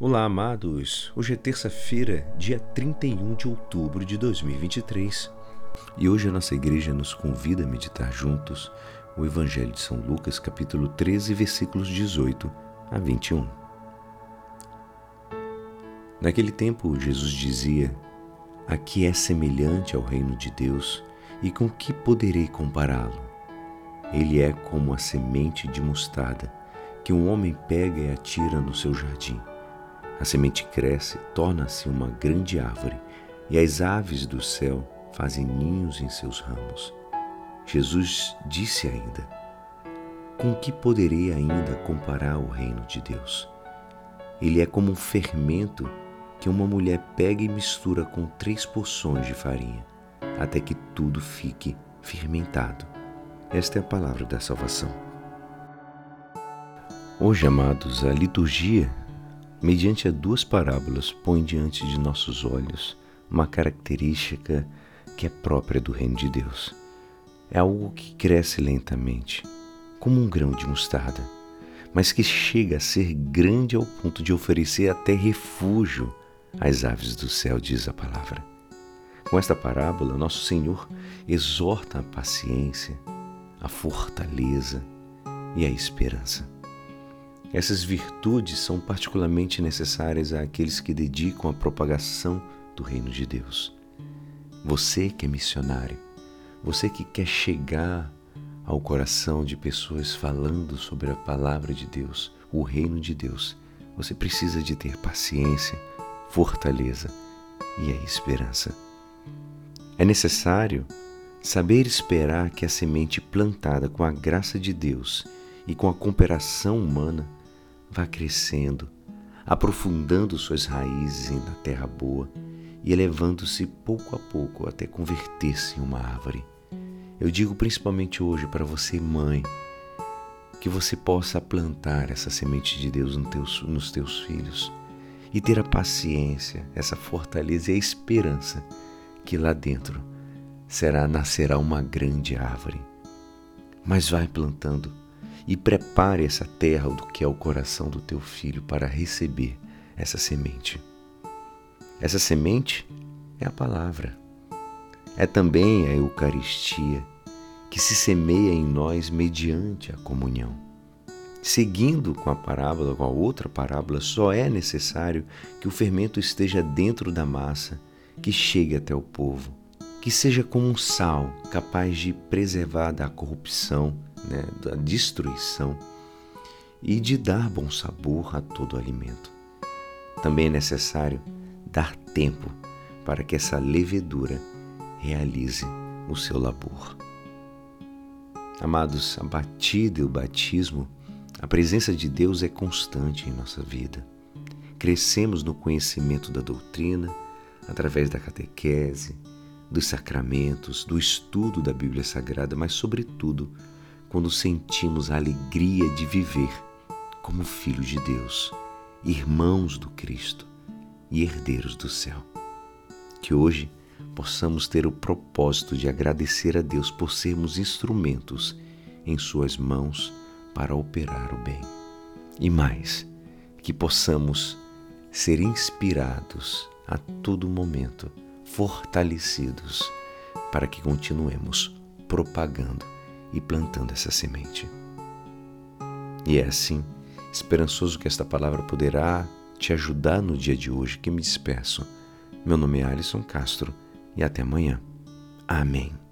Olá, amados! Hoje é terça-feira, dia 31 de outubro de 2023 e hoje a nossa igreja nos convida a meditar juntos o Evangelho de São Lucas, capítulo 13, versículos 18 a 21. Naquele tempo, Jesus dizia: A que é semelhante ao reino de Deus e com que poderei compará-lo? Ele é como a semente de mostarda que um homem pega e atira no seu jardim a semente cresce, torna-se uma grande árvore, e as aves do céu fazem ninhos em seus ramos. Jesus disse ainda: Com que poderei ainda comparar o reino de Deus? Ele é como um fermento que uma mulher pega e mistura com três porções de farinha, até que tudo fique fermentado. Esta é a palavra da salvação. Hoje, amados, a liturgia mediante duas parábolas, põe diante de nossos olhos uma característica que é própria do reino de Deus. É algo que cresce lentamente, como um grão de mostarda, mas que chega a ser grande ao ponto de oferecer até refúgio às aves do céu, diz a palavra. Com esta parábola, nosso Senhor exorta a paciência, a fortaleza e a esperança. Essas virtudes são particularmente necessárias àqueles que dedicam à propagação do reino de Deus. Você que é missionário, você que quer chegar ao coração de pessoas falando sobre a palavra de Deus, o reino de Deus, você precisa de ter paciência, fortaleza e a esperança. É necessário saber esperar que a semente plantada com a graça de Deus e com a cooperação humana vá crescendo, aprofundando suas raízes na terra boa e elevando-se pouco a pouco até converter-se em uma árvore. Eu digo principalmente hoje para você, mãe, que você possa plantar essa semente de Deus nos teus, nos teus filhos e ter a paciência, essa fortaleza e a esperança que lá dentro será nascerá uma grande árvore. Mas vai plantando e prepare essa terra do que é o coração do teu filho para receber essa semente. Essa semente é a palavra. É também a Eucaristia que se semeia em nós mediante a comunhão. Seguindo com a parábola, com a outra parábola, só é necessário que o fermento esteja dentro da massa, que chegue até o povo, que seja como um sal capaz de preservar da corrupção, né, da destruição e de dar bom sabor a todo alimento. Também é necessário dar tempo para que essa levedura realize o seu labor. Amados, a batida e o batismo, a presença de Deus é constante em nossa vida. Crescemos no conhecimento da doutrina através da catequese, dos sacramentos, do estudo da Bíblia Sagrada, mas, sobretudo, quando sentimos a alegria de viver como filhos de Deus, irmãos do Cristo e herdeiros do céu. Que hoje possamos ter o propósito de agradecer a Deus por sermos instrumentos em Suas mãos para operar o bem. E mais, que possamos ser inspirados a todo momento, fortalecidos, para que continuemos propagando e plantando essa semente. E é assim, esperançoso que esta palavra poderá te ajudar no dia de hoje que me despeço. Meu nome é Alisson Castro e até amanhã. Amém.